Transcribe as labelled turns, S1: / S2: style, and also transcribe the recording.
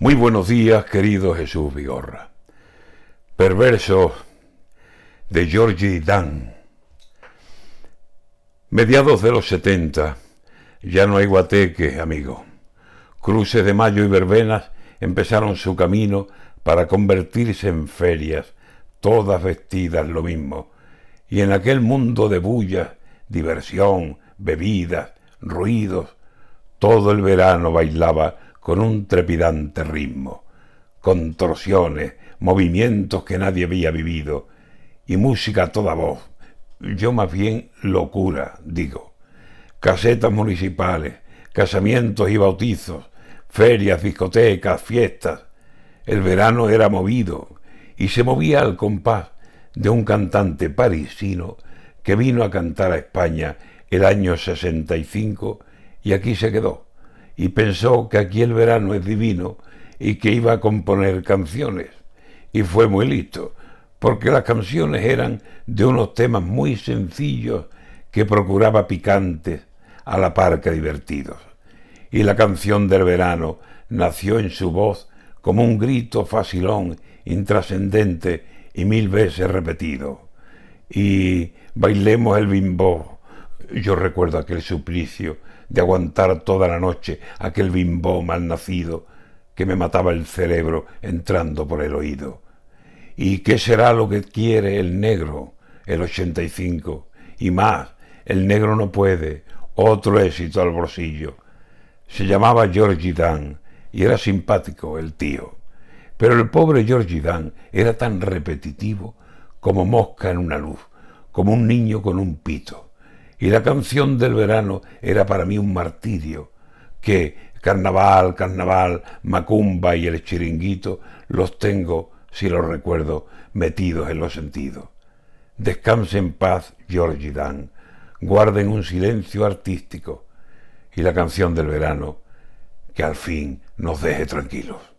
S1: Muy buenos días, querido Jesús Vigorra. Perverso de Georgie Dan. Mediados de los 70, ya no hay guateque, amigo. Cruces de mayo y verbenas empezaron su camino para convertirse en ferias, todas vestidas lo mismo. Y en aquel mundo de bullas, diversión, bebidas, ruidos, todo el verano bailaba con un trepidante ritmo, contorsiones, movimientos que nadie había vivido, y música a toda voz. Yo más bien locura, digo. Casetas municipales, casamientos y bautizos, ferias, discotecas, fiestas. El verano era movido y se movía al compás de un cantante parisino que vino a cantar a España el año 65 y aquí se quedó y pensó que aquí el verano es divino y que iba a componer canciones. Y fue muy listo, porque las canciones eran de unos temas muy sencillos que procuraba picantes a la par que divertidos. Y la canción del verano nació en su voz como un grito facilón, intrascendente y mil veces repetido. Y bailemos el bimbo. Yo recuerdo aquel suplicio de aguantar toda la noche aquel bimbo mal nacido que me mataba el cerebro entrando por el oído. ¿Y qué será lo que quiere el negro, el 85? Y más, el negro no puede, otro éxito al bolsillo. Se llamaba Georgie Dan y era simpático el tío. Pero el pobre Georgie Dan era tan repetitivo como mosca en una luz, como un niño con un pito y la canción del verano era para mí un martirio, que carnaval, carnaval, macumba y el chiringuito los tengo, si los recuerdo, metidos en los sentidos. Descanse en paz, Georgie Dan, guarden un silencio artístico y la canción del verano que al fin nos deje tranquilos.